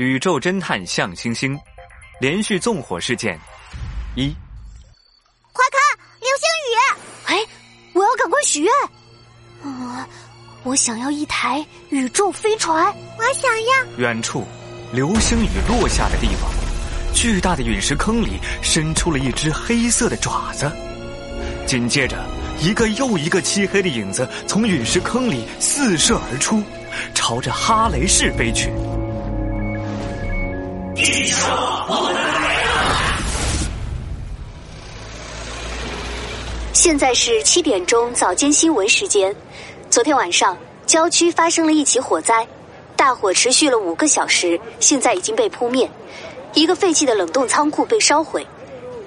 宇宙侦探向星星连续纵火事件一，快看流星雨！哎，我要赶快许愿。嗯，我想要一台宇宙飞船。我想要。远处，流星雨落下的地方，巨大的陨石坑里伸出了一只黑色的爪子。紧接着，一个又一个漆黑的影子从陨石坑里四射而出，朝着哈雷市飞去。地球，我！现在是七点钟早间新闻时间。昨天晚上，郊区发生了一起火灾，大火持续了五个小时，现在已经被扑灭。一个废弃的冷冻仓库被烧毁。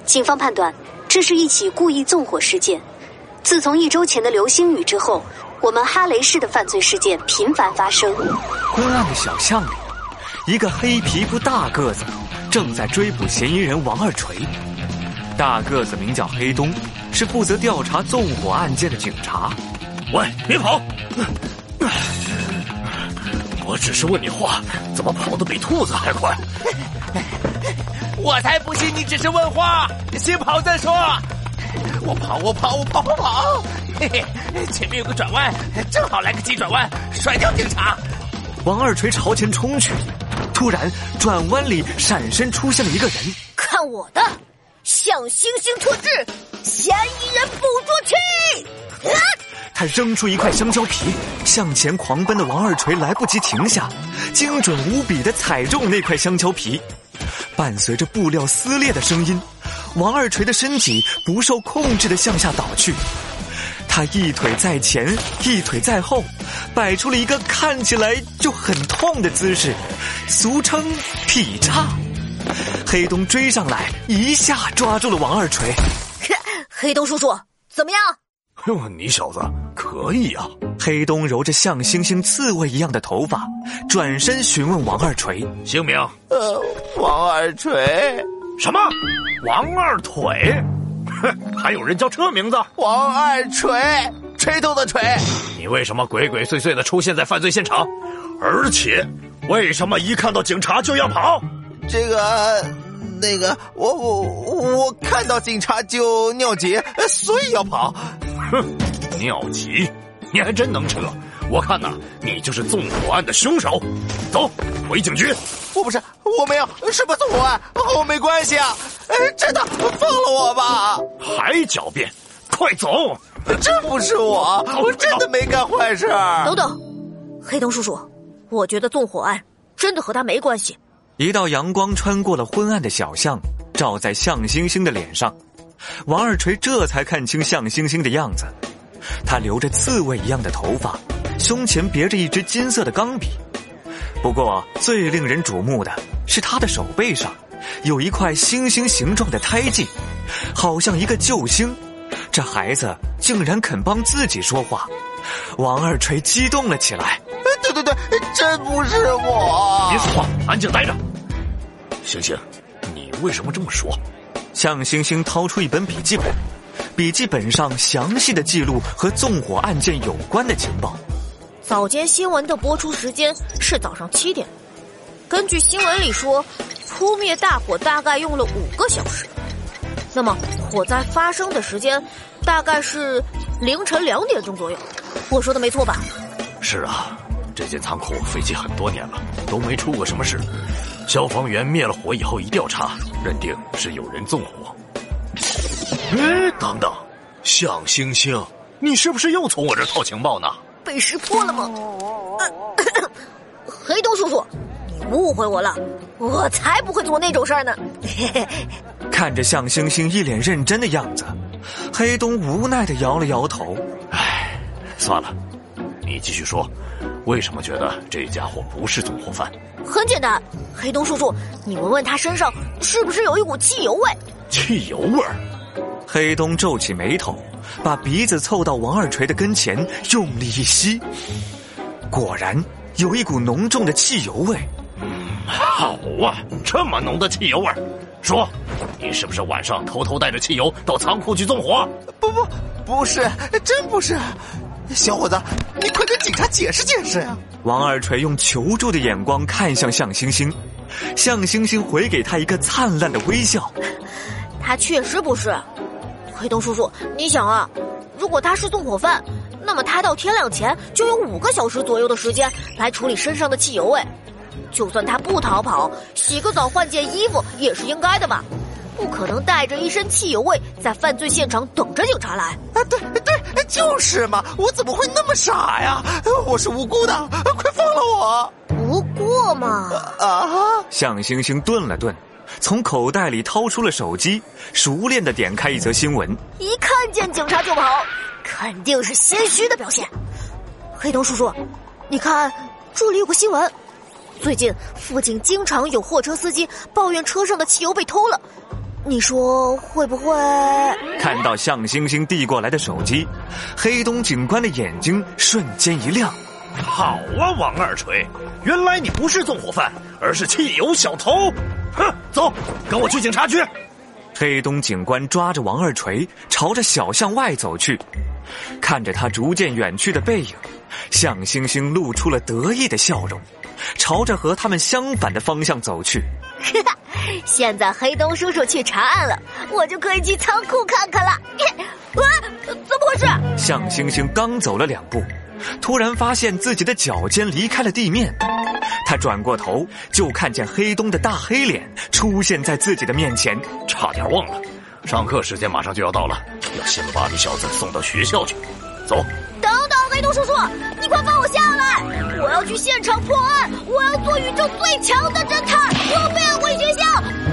警方判断，这是一起故意纵火事件。自从一周前的流星雨之后，我们哈雷市的犯罪事件频繁发生。昏暗的小巷里。一个黑皮肤大个子正在追捕嫌疑人王二锤。大个子名叫黑东，是负责调查纵火案件的警察。喂，别跑！我只是问你话，怎么跑得比兔子还快？我才不信你只是问话，先跑再说。我跑，我跑，我跑跑跑！嘿嘿，前面有个转弯，正好来个急转弯，甩掉警察。王二锤朝前冲去。突然，转弯里闪身出现了一个人。看我的，向星星特制嫌疑人捕捉器！啊！他扔出一块香蕉皮，向前狂奔的王二锤来不及停下，精准无比的踩中那块香蕉皮，伴随着布料撕裂的声音，王二锤的身体不受控制的向下倒去。他一腿在前，一腿在后，摆出了一个看起来就很痛的姿势，俗称劈叉。黑东追上来，一下抓住了王二锤。黑东叔叔，怎么样？哟，你小子可以啊！黑东揉着像星星刺猬一样的头发，转身询问王二锤姓名。呃，王二锤。什么？王二腿？还有人叫这名字？王二锤，锤头的锤。你为什么鬼鬼祟祟的出现在犯罪现场？而且，为什么一看到警察就要跑？这个，那个，我我我看到警察就尿急，所以要跑。哼，尿急，你还真能扯。我看呐，你就是纵火案的凶手。走，回警局。我不是，我没有，什么纵火案和我没关系啊！真的，放了我吧！还狡辩，快走！真不是我，我真的没干坏事。等等，黑灯叔叔，我觉得纵火案真的和他没关系。一道阳光穿过了昏暗的小巷，照在向星星的脸上，王二锤这才看清向星星的样子。他留着刺猬一样的头发，胸前别着一支金色的钢笔。不过，最令人瞩目的是他的手背上有一块星星形状的胎记，好像一个救星。这孩子竟然肯帮自己说话，王二锤激动了起来。对对对，真不是我！别说话，安静待着。星星，你为什么这么说？向星星掏出一本笔记本，笔记本上详细的记录和纵火案件有关的情报。早间新闻的播出时间是早上七点，根据新闻里说，扑灭大火大概用了五个小时。那么火灾发生的时间大概是凌晨两点钟左右，我说的没错吧？是啊，这间仓库废弃很多年了，都没出过什么事。消防员灭了火以后一调查，认定是有人纵火。哎，等等，向星星，你是不是又从我这套情报呢？被识破了吗？黑东叔叔，你误会我了，我才不会做那种事儿呢。看着向星星一脸认真的样子，黑东无奈的摇了摇头。唉，算了，你继续说，为什么觉得这家伙不是纵火犯？很简单，黑东叔叔，你闻闻他身上是不是有一股汽油味？汽油味儿。黑东皱起眉头。把鼻子凑到王二锤的跟前，用力一吸，果然有一股浓重的汽油味。嗯，好啊，这么浓的汽油味说，你是不是晚上偷偷带着汽油到仓库去纵火？不不，不是，真不是。小伙子，你快跟警察解释解释呀！王二锤用求助的眼光看向向星星，向星星回给他一个灿烂的微笑。他确实不是。黑洞叔叔，你想啊，如果他是纵火犯，那么他到天亮前就有五个小时左右的时间来处理身上的汽油味。就算他不逃跑，洗个澡换件衣服也是应该的吧？不可能带着一身汽油味在犯罪现场等着警察来。啊，对对，就是嘛！我怎么会那么傻呀？我是无辜的，快放了我！不过嘛，啊！向星星顿了顿，从口袋里掏出了手机，熟练的点开一则新闻。一看见警察就跑，肯定是心虚的表现。黑洞叔叔，你看这里有个新闻。最近附近经常有货车司机抱怨车上的汽油被偷了，你说会不会？看到向星星递过来的手机，黑东警官的眼睛瞬间一亮。好啊，王二锤，原来你不是纵火犯，而是汽油小偷。哼，走，跟我去警察局。黑东警官抓着王二锤朝着小巷外走去，看着他逐渐远去的背影，向星星露出了得意的笑容。朝着和他们相反的方向走去。现在黑东叔叔去查案了，我就可以去仓库看看了。啊，怎么回事？向星星刚走了两步，突然发现自己的脚尖离开了地面。他转过头，就看见黑东的大黑脸出现在自己的面前。差点忘了，上课时间马上就要到了，要先把你小子送到学校去。走。叔叔，你快放我下来！我要去现场破案，我要做宇宙最强的侦探，我不要回学校。